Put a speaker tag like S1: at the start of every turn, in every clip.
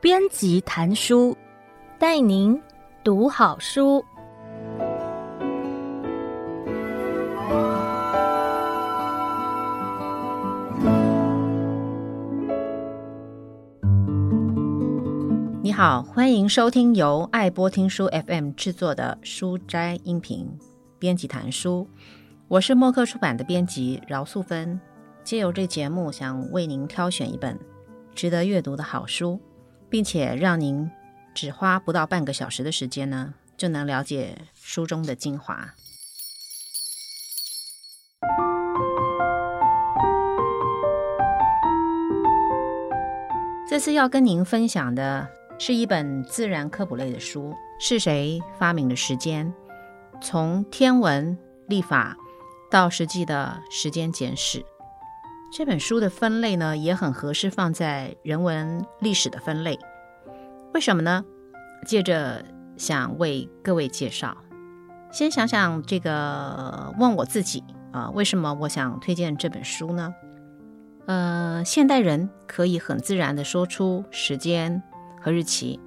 S1: 编辑谈书，带您读好书。
S2: 你好，欢迎收听由爱播听书 FM 制作的书斋音频编辑谈书。我是默克出版的编辑饶素芬，借由这节目，想为您挑选一本值得阅读的好书。并且让您只花不到半个小时的时间呢，就能了解书中的精华。这次要跟您分享的是一本自然科普类的书，是谁发明的时间？从天文历法到实际的时间简史。这本书的分类呢，也很合适放在人文历史的分类。为什么呢？接着想为各位介绍。先想想这个，问我自己啊，为什么我想推荐这本书呢？呃，现代人可以很自然的说出时间和日期，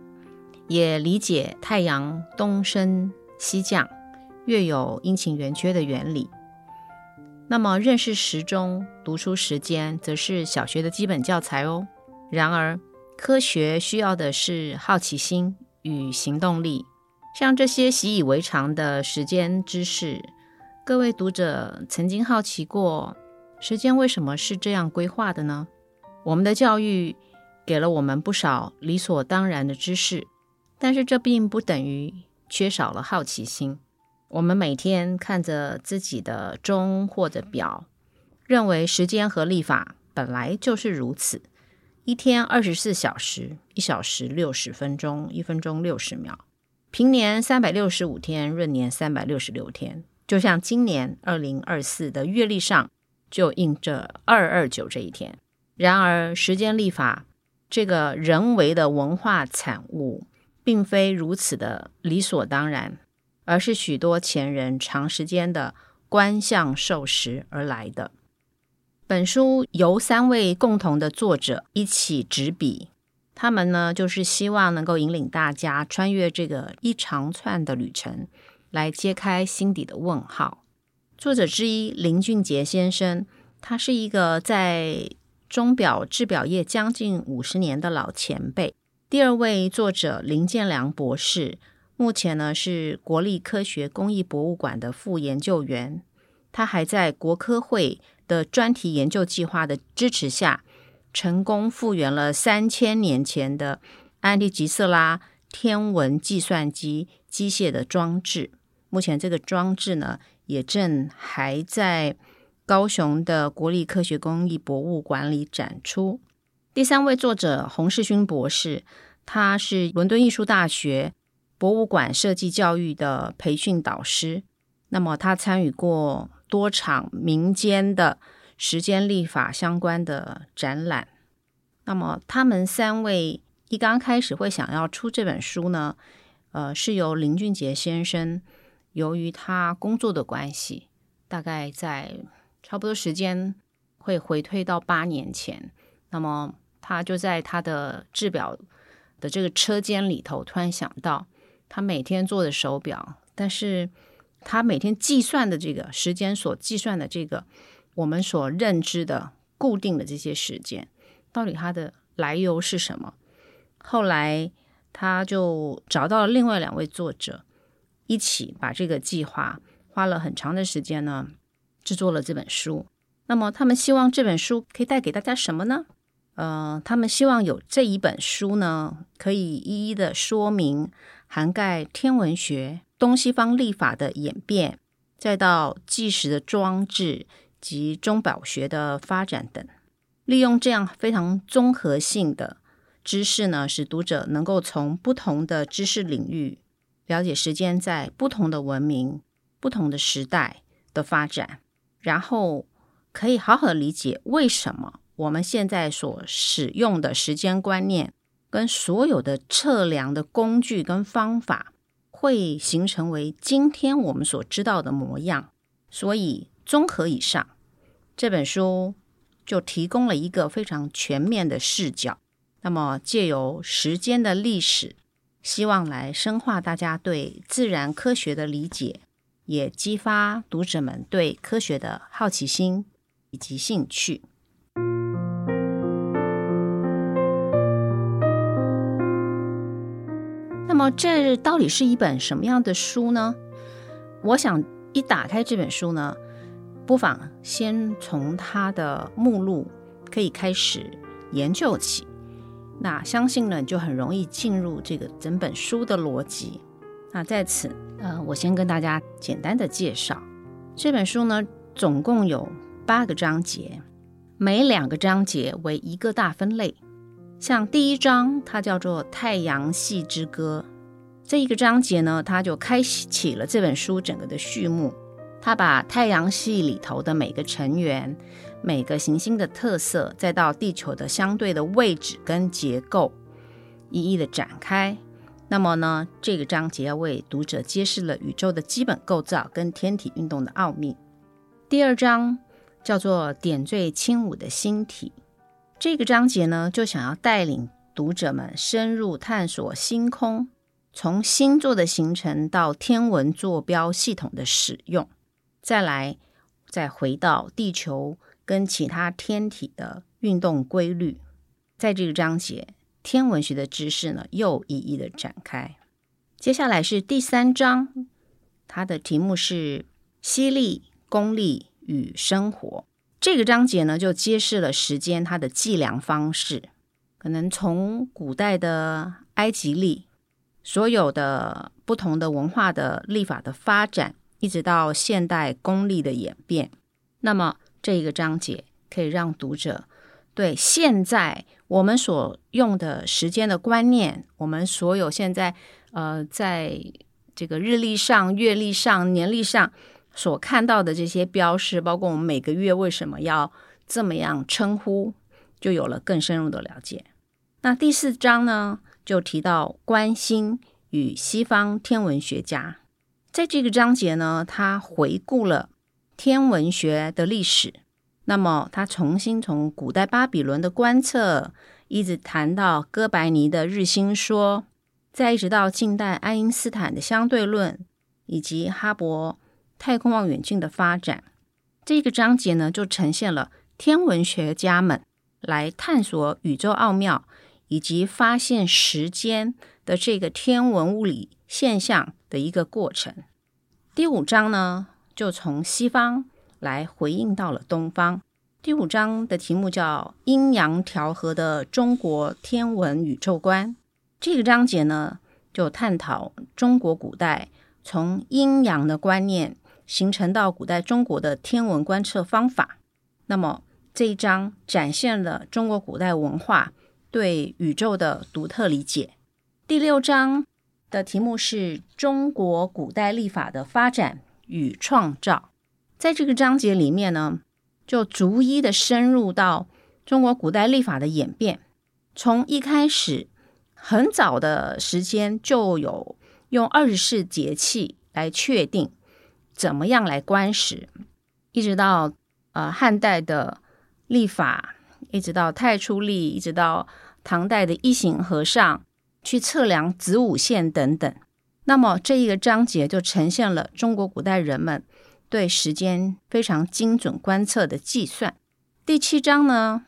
S2: 也理解太阳东升西降、月有阴晴圆缺的原理。那么，认识时钟、读出时间，则是小学的基本教材哦。然而，科学需要的是好奇心与行动力。像这些习以为常的时间知识，各位读者曾经好奇过，时间为什么是这样规划的呢？我们的教育给了我们不少理所当然的知识，但是这并不等于缺少了好奇心。我们每天看着自己的钟或者表，认为时间和历法本来就是如此。一天二十四小时，一小时六十分钟，一分钟六十秒。平年三百六十五天，闰年三百六十六天。就像今年二零二四的月历上就印着二二九这一天。然而，时间历法这个人为的文化产物，并非如此的理所当然。而是许多前人长时间的观象授时而来的。本书由三位共同的作者一起执笔，他们呢就是希望能够引领大家穿越这个一长串的旅程，来揭开心底的问号。作者之一林俊杰先生，他是一个在钟表制表业将近五十年的老前辈。第二位作者林建良博士。目前呢是国立科学工艺博物馆的副研究员，他还在国科会的专题研究计划的支持下，成功复原了三千年前的安提吉瑟拉天文计算机机械的装置。目前这个装置呢，也正还在高雄的国立科学工艺博物馆里展出。第三位作者洪世勋博士，他是伦敦艺术大学。博物馆设计教育的培训导师，那么他参与过多场民间的时间立法相关的展览。那么他们三位一刚开始会想要出这本书呢，呃，是由林俊杰先生，由于他工作的关系，大概在差不多时间会回退到八年前，那么他就在他的制表的这个车间里头，突然想到。他每天做的手表，但是他每天计算的这个时间所计算的这个我们所认知的固定的这些时间，到底它的来由是什么？后来他就找到了另外两位作者，一起把这个计划花了很长的时间呢，制作了这本书。那么他们希望这本书可以带给大家什么呢？呃，他们希望有这一本书呢，可以一一的说明。涵盖天文学、东西方历法的演变，再到计时的装置及钟表学的发展等，利用这样非常综合性的知识呢，使读者能够从不同的知识领域了解时间在不同的文明、不同的时代的发展，然后可以好好的理解为什么我们现在所使用的时间观念。跟所有的测量的工具跟方法会形成为今天我们所知道的模样，所以综合以上，这本书就提供了一个非常全面的视角。那么，借由时间的历史，希望来深化大家对自然科学的理解，也激发读者们对科学的好奇心以及兴趣。那么，这到底是一本什么样的书呢？我想，一打开这本书呢，不妨先从它的目录可以开始研究起。那相信呢，就很容易进入这个整本书的逻辑。那在此，呃，我先跟大家简单的介绍这本书呢，总共有八个章节，每两个章节为一个大分类。像第一章，它叫做《太阳系之歌》，这一个章节呢，它就开启了这本书整个的序幕。它把太阳系里头的每个成员。每个行星的特色，再到地球的相对的位置跟结构，一一的展开。那么呢，这个章节要为读者揭示了宇宙的基本构造跟天体运动的奥秘。第二章叫做“点缀轻舞的星体”，这个章节呢，就想要带领读者们深入探索星空，从星座的形成到天文坐标系统的使用，再来再回到地球。跟其他天体的运动规律，在这个章节，天文学的知识呢又一一的展开。接下来是第三章，它的题目是“吸力、公力与生活”。这个章节呢就揭示了时间它的计量方式，可能从古代的埃及历，所有的不同的文化的历法的发展，一直到现代公历的演变，那么。这一个章节可以让读者对现在我们所用的时间的观念，我们所有现在呃在这个日历上、月历上、年历上所看到的这些标识，包括我们每个月为什么要这么样称呼，就有了更深入的了解。那第四章呢，就提到观星与西方天文学家，在这个章节呢，他回顾了。天文学的历史，那么他重新从古代巴比伦的观测，一直谈到哥白尼的日心说，再一直到近代爱因斯坦的相对论，以及哈勃太空望远镜的发展。这个章节呢，就呈现了天文学家们来探索宇宙奥妙，以及发现时间的这个天文物理现象的一个过程。第五章呢，就从西方来回应到了东方。第五章的题目叫“阴阳调和的中国天文宇宙观”。这个章节呢，就探讨中国古代从阴阳的观念形成到古代中国的天文观测方法。那么这一章展现了中国古代文化对宇宙的独特理解。第六章的题目是中国古代历法的发展与创造，在这个章节里面呢，就逐一的深入到中国古代历法的演变。从一开始很早的时间就有用二十四节气来确定怎么样来观时，一直到呃汉代的历法，一直到太初历，一直到唐代的一行和尚去测量子午线等等。那么这一个章节就呈现了中国古代人们对时间非常精准观测的计算。第七章呢，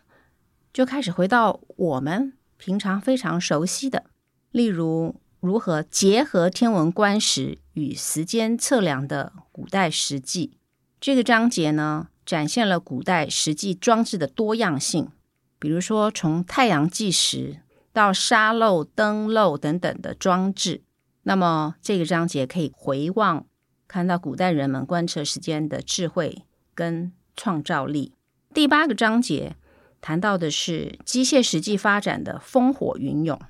S2: 就开始回到我们平常非常熟悉的，例如如何结合天文观时与时间测量的古代实际。这个章节呢，展现了古代实际装置的多样性，比如说从太阳计时到沙漏、灯漏等等的装置。那么这个章节可以回望，看到古代人们观测时间的智慧跟创造力。第八个章节谈到的是机械实际发展的风火云涌，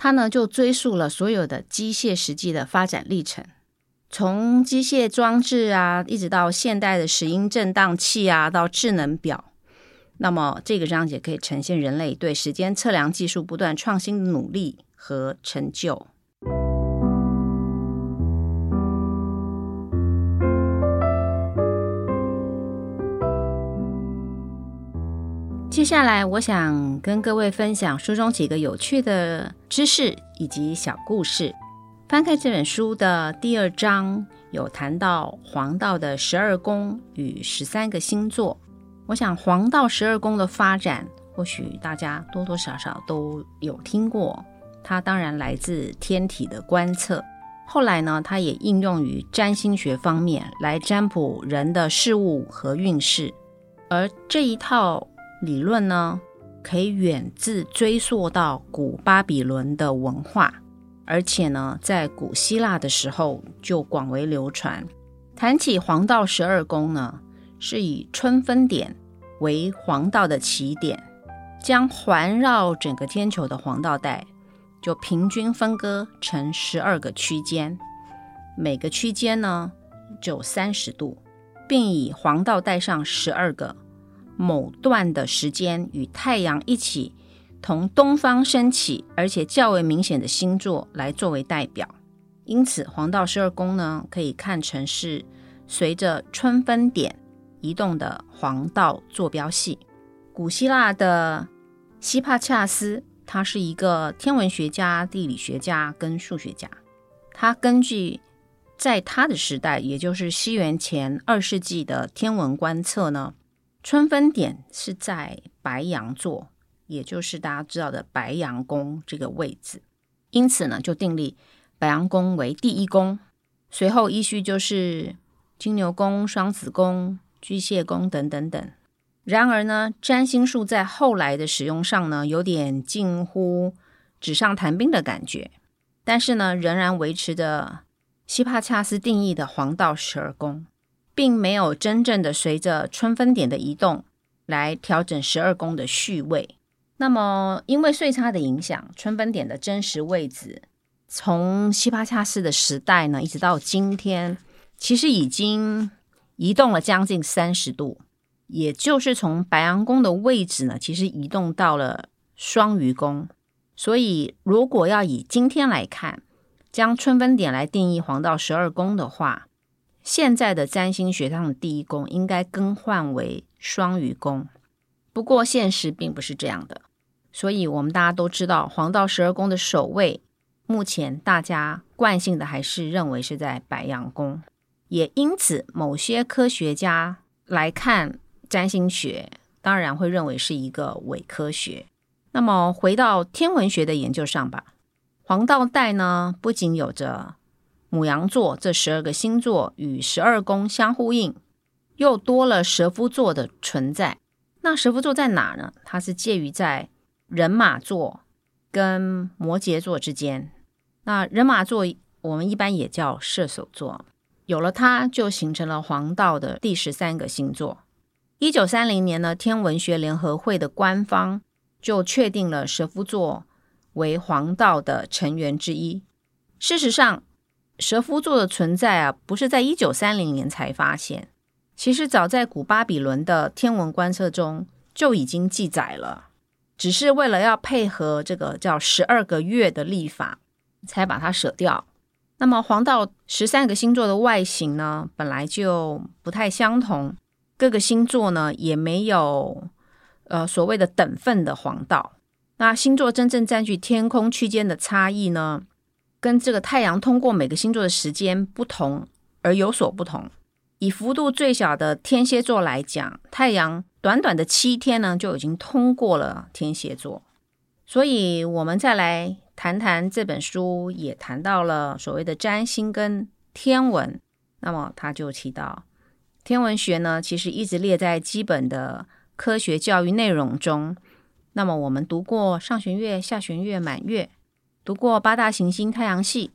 S2: 它呢就追溯了所有的机械实际的发展历程，从机械装置啊，一直到现代的石英振荡器啊，到智能表。那么这个章节可以呈现人类对时间测量技术不断创新的努力和成就。接下来，我想跟各位分享书中几个有趣的知识以及小故事。翻开这本书的第二章，有谈到黄道的十二宫与十三个星座。我想黄道十二宫的发展，或许大家多多少少都有听过。它当然来自天体的观测，后来呢，它也应用于占星学方面来占卜人的事物和运势。而这一套理论呢，可以远自追溯到古巴比伦的文化。而且呢，在古希腊的时候就广为流传。谈起黄道十二宫呢，是以春分点为黄道的起点，将环绕整个天球的黄道带就平均分割成十二个区间，每个区间呢就三十度，并以黄道带上十二个某段的时间与太阳一起。同东方升起，而且较为明显的星座来作为代表，因此黄道十二宫呢，可以看成是随着春分点移动的黄道坐标系。古希腊的希帕恰斯，他是一个天文学家、地理学家跟数学家。他根据在他的时代，也就是西元前二世纪的天文观测呢，春分点是在白羊座。也就是大家知道的白羊宫这个位置，因此呢，就定立白羊宫为第一宫，随后依序就是金牛宫、双子宫、巨蟹宫等等等。然而呢，占星术在后来的使用上呢，有点近乎纸上谈兵的感觉，但是呢，仍然维持着希帕恰斯定义的黄道十二宫，并没有真正的随着春分点的移动来调整十二宫的序位。那么，因为岁差的影响，春分点的真实位置，从希帕恰斯的时代呢，一直到今天，其实已经移动了将近三十度，也就是从白羊宫的位置呢，其实移动到了双鱼宫。所以，如果要以今天来看，将春分点来定义黄道十二宫的话，现在的占星学上的第一宫应该更换为双鱼宫。不过，现实并不是这样的。所以，我们大家都知道，黄道十二宫的首位，目前大家惯性的还是认为是在白羊宫，也因此，某些科学家来看占星学，当然会认为是一个伪科学。那么，回到天文学的研究上吧，黄道带呢，不仅有着牡羊座这十二个星座与十二宫相呼应，又多了蛇夫座的存在。那蛇夫座在哪呢？它是介于在人马座跟摩羯座之间，那人马座我们一般也叫射手座，有了它就形成了黄道的第十三个星座。一九三零年呢，天文学联合会的官方就确定了蛇夫座为黄道的成员之一。事实上，蛇夫座的存在啊，不是在一九三零年才发现，其实早在古巴比伦的天文观测中就已经记载了。只是为了要配合这个叫十二个月的历法，才把它舍掉。那么黄道十三个星座的外形呢，本来就不太相同，各个星座呢也没有呃所谓的等份的黄道。那星座真正占据天空区间的差异呢，跟这个太阳通过每个星座的时间不同而有所不同。以幅度最小的天蝎座来讲，太阳。短短的七天呢，就已经通过了天蝎座，所以我们再来谈谈这本书，也谈到了所谓的占星跟天文。那么他就提到，天文学呢，其实一直列在基本的科学教育内容中。那么我们读过上弦月、下弦月、满月，读过八大行星、太阳系，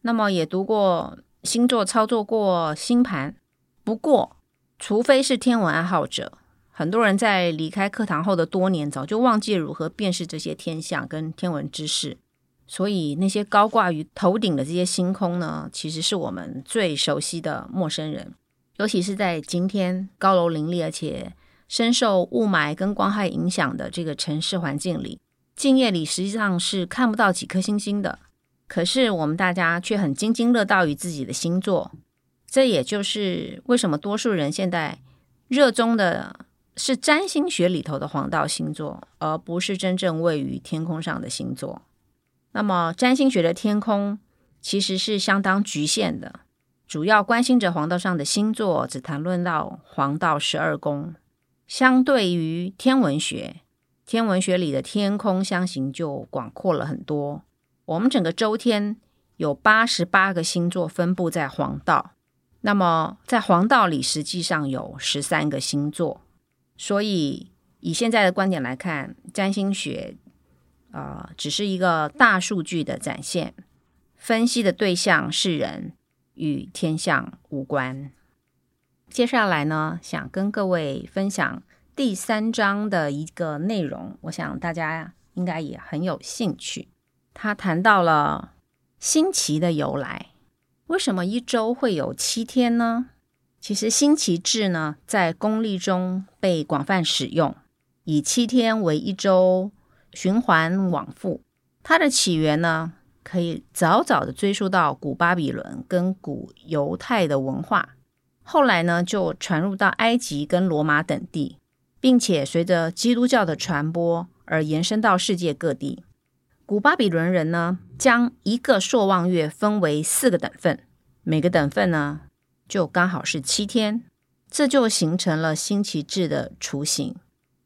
S2: 那么也读过星座，操作过星盘。不过，除非是天文爱好者。很多人在离开课堂后的多年，早就忘记如何辨识这些天象跟天文知识。所以那些高挂于头顶的这些星空呢，其实是我们最熟悉的陌生人。尤其是在今天高楼林立，而且深受雾霾跟光害影响的这个城市环境里，静夜里实际上是看不到几颗星星的。可是我们大家却很津津乐道于自己的星座。这也就是为什么多数人现在热衷的。是占星学里头的黄道星座，而不是真正位于天空上的星座。那么，占星学的天空其实是相当局限的，主要关心着黄道上的星座，只谈论到黄道十二宫。相对于天文学，天文学里的天空相形就广阔了很多。我们整个周天有八十八个星座分布在黄道，那么在黄道里实际上有十三个星座。所以以现在的观点来看，占星学啊、只是一个大数据的展现，分析的对象是人，与天象无关。接下来呢，想跟各位分享第三章的一个内容，我想大家应该也很有兴趣。他谈到了星期的由来，为什么一周会有七天呢？其实星期制呢，在公历中被广泛使用，以七天为一周，循环往复。它的起源呢，可以早早的追溯到古巴比伦跟古犹太的文化。后来呢，就传入到埃及跟罗马等地，并且随着基督教的传播而延伸到世界各地。古巴比伦人呢，将一个朔望月分为四个等份，每个等份呢，就刚好是七天，这就形成了星期制的雏形。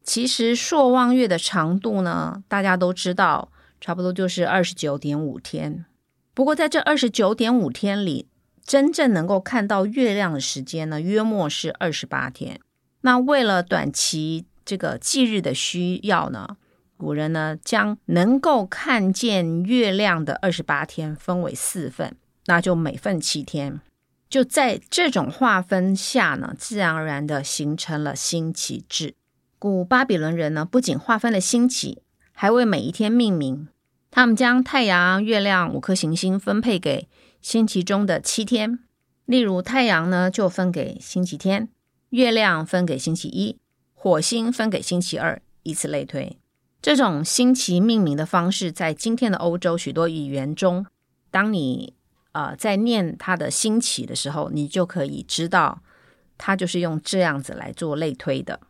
S2: 其实朔望月的长度呢，大家都知道，差不多就是二十九点五天。不过在这二十九点五天里，真正能够看到月亮的时间呢，约莫是二十八天。那为了短期这个忌日的需要呢，古人呢将能够看见月亮的二十八天分为四份，那就每份七天。就在这种划分下呢，自然而然的形成了星期制。古巴比伦人呢不仅划分了星期，还为每一天命名。他们将太阳、月亮五颗行星分配给。星期中的七天，例如太阳呢，就分给星期天；月亮分给星期一；火星分给星期二，以此类推。这种星期命名的方式，在今天的欧洲许多语言中，当你呃在念它的星期的时候，你就可以知道，它就是用这样子来做类推的。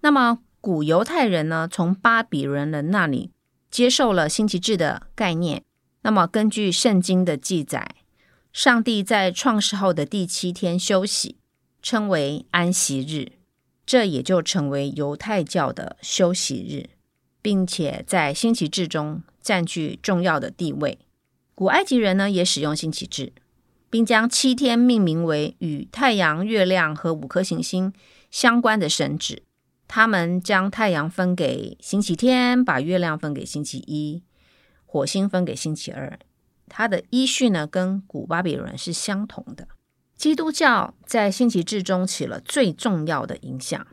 S2: 那么古犹太人呢，从巴比伦人那里接受了星期制的概念。那么根据圣经的记载。上帝在创世后的第七天休息，称为安息日，这也就成为犹太教的休息日，并且在星期制中占据重要的地位。古埃及人呢也使用星期制，并将七天命名为与太阳、月亮和五颗行星相关的神祇。他们将太阳分给星期天，把月亮分给星期一，火星分给星期二。它的依序呢，跟古巴比伦是相同的。基督教在星期制中起了最重要的影响。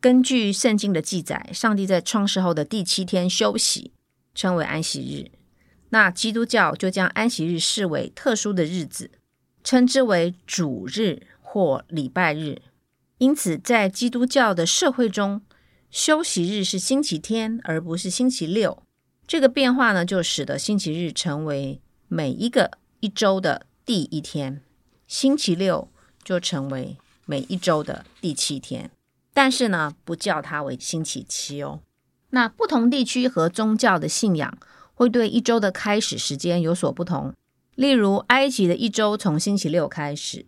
S2: 根据圣经的记载，上帝在创世后的第七天休息，称为安息日。那基督教就将安息日视为特殊的日子，称之为主日或礼拜日。因此，在基督教的社会中，休息日是星期天，而不是星期六。这个变化呢，就使得星期日成为每一个一周的第一天，星期六就成为每一周的第七天，但是呢，不叫它为星期七哦。那不同地区和宗教的信仰会对一周的开始时间有所不同。例如，埃及的一周从星期六开始，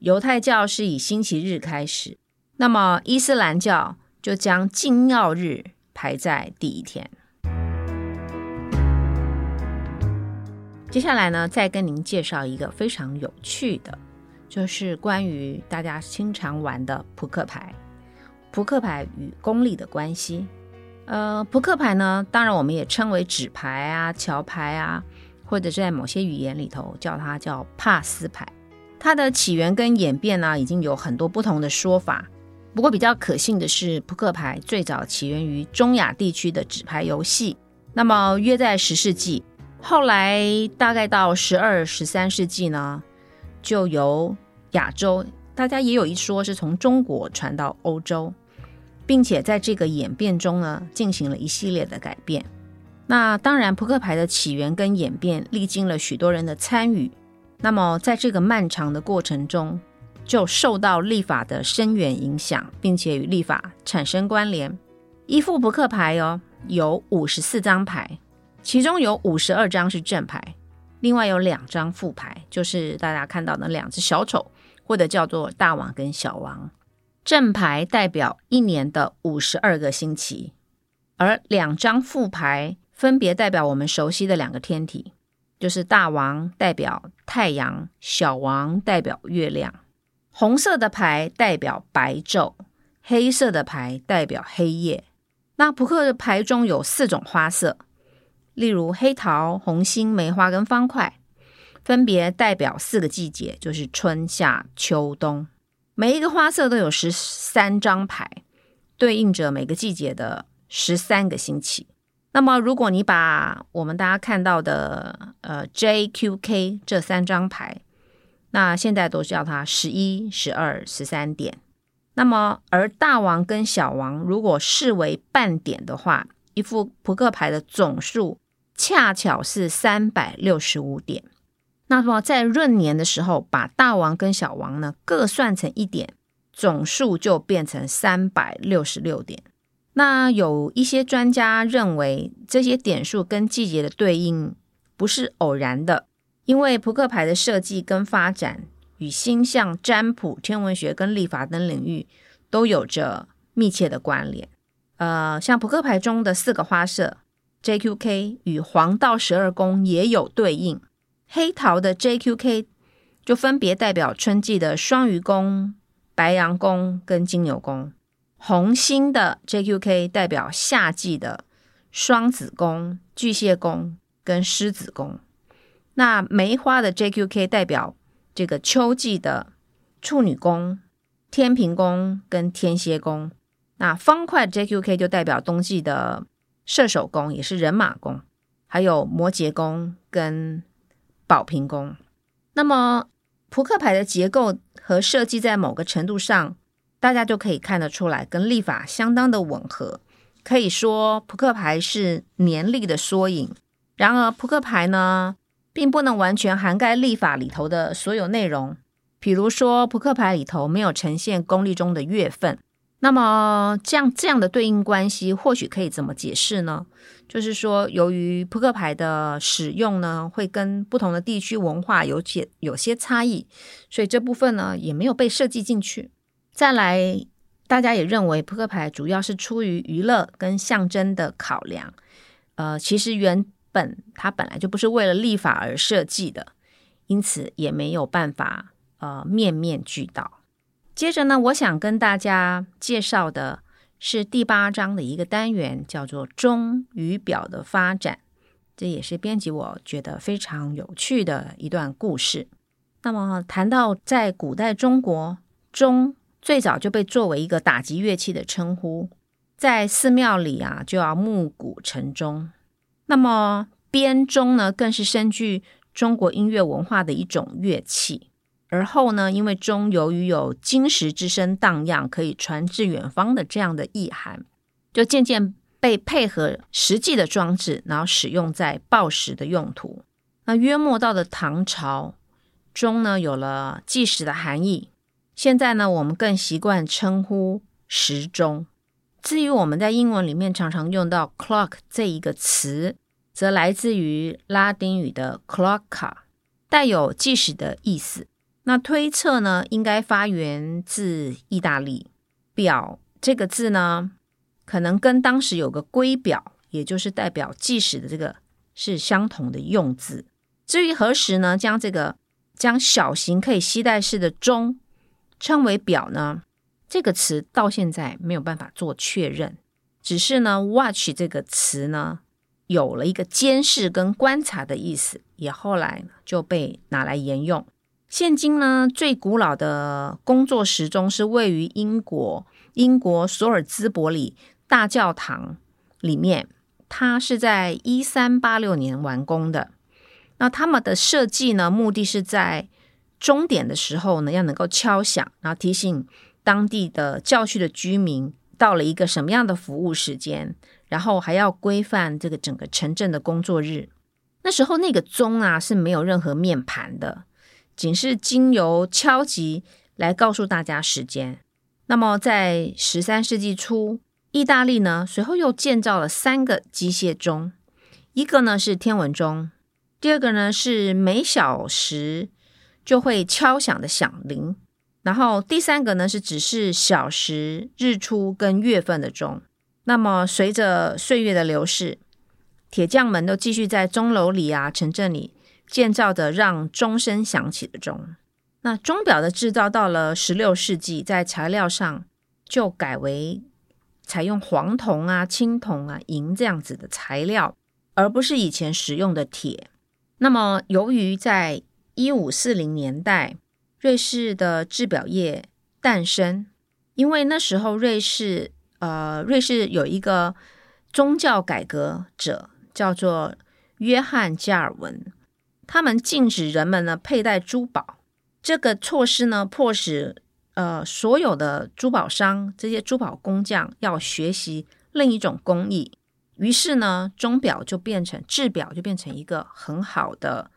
S2: 犹太教是以星期日开始，那么伊斯兰教就将禁药日排在第一天。接下来呢，再跟您介绍一个非常有趣的，就是关于大家经常玩的扑克牌。扑克牌与公历的关系。呃，扑克牌呢，当然我们也称为纸牌啊、桥牌啊，或者在某些语言里头叫它叫帕斯牌。它的起源跟演变呢，已经有很多不同的说法。不过比较可信的是，扑克牌最早起源于中亚地区的纸牌游戏。那么约在十世纪。后来大概到十二、十三世纪呢，就由亚洲，大家也有一说是从中国传到欧洲，并且在这个演变中呢，进行了一系列的改变。那当然，扑克牌的起源跟演变历经了许多人的参与。那么在这个漫长的过程中，就受到历法的深远影响，并且与历法产生关联。一副扑克牌哦，有五十四张牌，其中有五十二张是正牌，另外有两张副牌，就是大家看到的两只小丑，或者叫做大王跟小王。正牌代表一年的五十二个星期，而两张副牌分别代表我们熟悉的两个天体，就是大王代表太阳，小王代表月亮。红色的牌代表白昼，黑色的牌代表黑夜。那扑克的牌中有四种花色，例如黑桃、红心、梅花跟方块，分别代表四个季节，就是春夏秋冬。每一个花色都有十三张牌，对应着每个季节的十三个星期。那么，如果你把我们大家看到的呃 J、Q、K 这三张牌，那现在都叫它十一、十二、十三点。那么，而大王跟小王如果视为半点的话，一副扑克牌的总数恰巧是三百六十五点。那么在闰年的时候，把大王跟小王呢各算成一点，总数就变成三百六十六点。那有一些专家认为，这些点数跟季节的对应不是偶然的，因为扑克牌的设计跟发展。与星象、占卜、天文学跟历法等领域都有着密切的关联。呃，像扑克牌中的四个花色 JQK 与黄道十二宫也有对应。黑桃的 JQK 就分别代表春季的双鱼宫、白羊宫跟金牛宫；红心的 JQK 代表夏季的双子宫、巨蟹宫跟狮子宫。那梅花的 JQK 代表这个秋季的处女宫、天平宫跟天蝎宫，那方块 JQK 就代表冬季的射手宫，也是人马宫，还有摩羯宫跟宝瓶宫。那么扑克牌的结构和设计在某个程度上，大家就可以看得出来，跟历法相当的吻合。可以说扑克牌是年历的缩影。然而扑克牌呢，并不能完全涵盖历法里头的所有内容，比如说扑克牌里头没有呈现公历中的月份，那么这样这样的对应关系或许可以怎么解释呢？就是说，由于扑克牌的使用呢，会跟不同的地区文化有些有些差异，所以这部分呢也没有被设计进去。再来，大家也认为扑克牌主要是出于娱乐跟象征的考量，呃，其实原。本它本来就不是为了立法而设计的，因此也没有办法呃面面俱到。接着呢，我想跟大家介绍的是第八章的一个单元，叫做“钟与表的发展”，这也是编辑我觉得非常有趣的一段故事。那么谈到在古代中国，钟最早就被作为一个打击乐器的称呼，在寺庙里啊就要暮鼓晨钟。那么编钟呢，更是深具中国音乐文化的一种乐器。而后呢，因为钟由于有金石之声荡漾，可以传至远方的这样的意涵，就渐渐被配合实际的装置，然后使用在报时的用途。那约莫到了唐朝，钟呢有了计时的含义。现在呢，我们更习惯称呼时钟。至于我们在英文里面常常用到 clock 这一个词，则来自于拉丁语的 clocka，带有计时的意思。那推测呢，应该发源自意大利。表这个字呢，可能跟当时有个圭表，也就是代表计时的这个是相同的用字。至于何时呢，将这个将小型可以携带式的钟称为表呢？这个词到现在没有办法做确认，只是呢，watch 这个词呢有了一个监视跟观察的意思，也后来就被拿来沿用。现今呢，最古老的工作时钟是位于英国英国索尔兹伯里大教堂里面，它是在一三八六年完工的。那他们的设计呢，目的是在钟点的时候呢，要能够敲响，然后提醒。当地的教区的居民到了一个什么样的服务时间，然后还要规范这个整个城镇的工作日。那时候那个钟啊是没有任何面盘的，仅是经由敲击来告诉大家时间。那么在十三世纪初，意大利呢随后又建造了三个机械钟，一个呢是天文钟，第二个呢是每小时就会敲响的响铃，然后第三个呢是指示小时、日出跟月份的钟。那么随着岁月的流逝，铁匠们都继续在钟楼里啊、城镇里建造的让钟声响起的钟。那钟表的制造到了十六世纪，在材料上就改为采用黄铜啊、青铜啊、银这样子的材料，而不是以前使用的铁。那么，由于在一五四零年代，瑞士的制表业诞生，因为那时候瑞士呃，瑞士有一个宗教改革者。叫做约翰加尔文，他们禁止人们呢佩戴珠宝。这个措施呢，迫使呃所有的珠宝商这些珠宝工匠要学习另一种工艺。于是呢，钟表就变成制表就变成一个很好的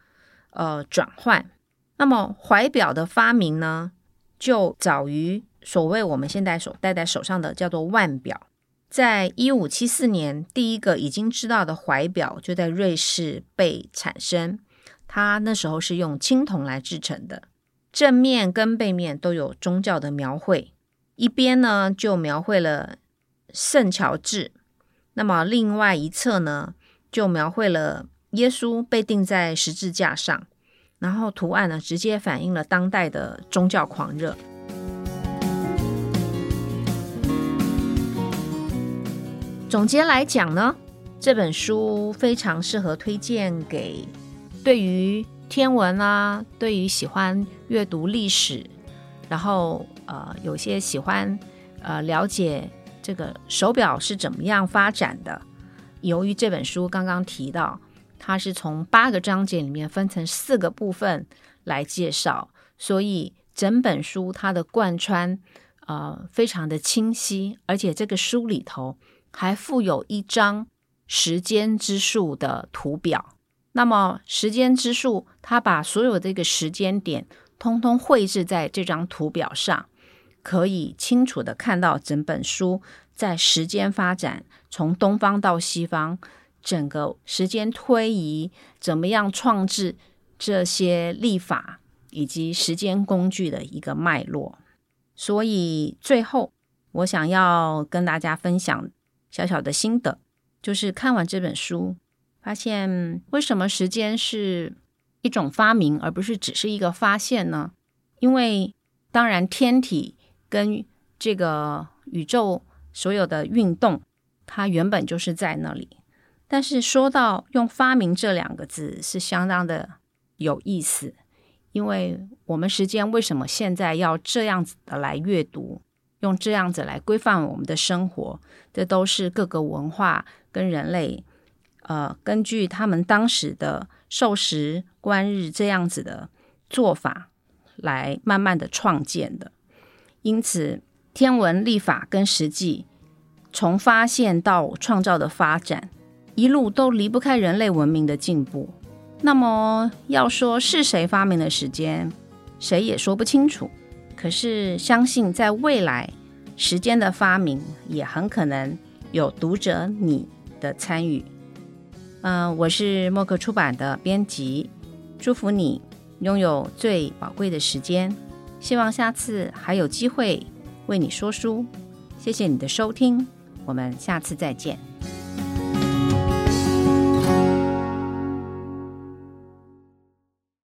S2: 呃转换。那么怀表的发明呢，就早于所谓我们现在所戴在手上的叫做腕表。在一五七四年，第一个已经知道的怀表就在瑞士被产生。它那时候是用青铜来制成的，正面跟背面都有宗教的描绘。一边呢就描绘了圣乔治，那么另外一侧呢就描绘了耶稣被钉在十字架上，然后图案呢直接反映了当代的宗教狂热。总结来讲呢，这本书非常适合推荐给对于天文啊，对于喜欢阅读历史，然后呃有些喜欢呃了解这个手表是怎么样发展的。由于这本书刚刚提到，它是从八个章节里面分成四个部分来介绍，所以整本书它的贯穿呃非常的清晰，而且这个书里头。还附有一张时间之树的图表。那么，时间之树，它把所有这个时间点通通绘制在这张图表上，可以清楚地看到整本书在时间发展，从东方到西方，整个时间推移，怎么样创制这些历法以及时间工具的一个脉络。所以，最后我想要跟大家分享。小小的心得就是看完这本书，发现为什么时间是一种发明，而不是只是一个发现呢？因为当然天体跟这个宇宙所有的运动，它原本就是在那里。但是说到用发明这两个字，是相当的有意思，因为我们时间为什么现在要这样子的来阅读？用这样子来规范我们的生活，这都是各个文化跟人类，呃，根据他们当时的授时观日这样子的做法来慢慢的创建的。因此，天文历法跟实际从发现到创造的发展，一路都离不开人类文明的进步。那么，要说是谁发明了时间，谁也说不清楚。可是，相信在未来，时间的发明也很可能有读者你的参与。嗯、我是默克出版的编辑，祝福你拥有最宝贵的时间。希望下次还有机会为你说书。谢谢你的收听，我们下次再见。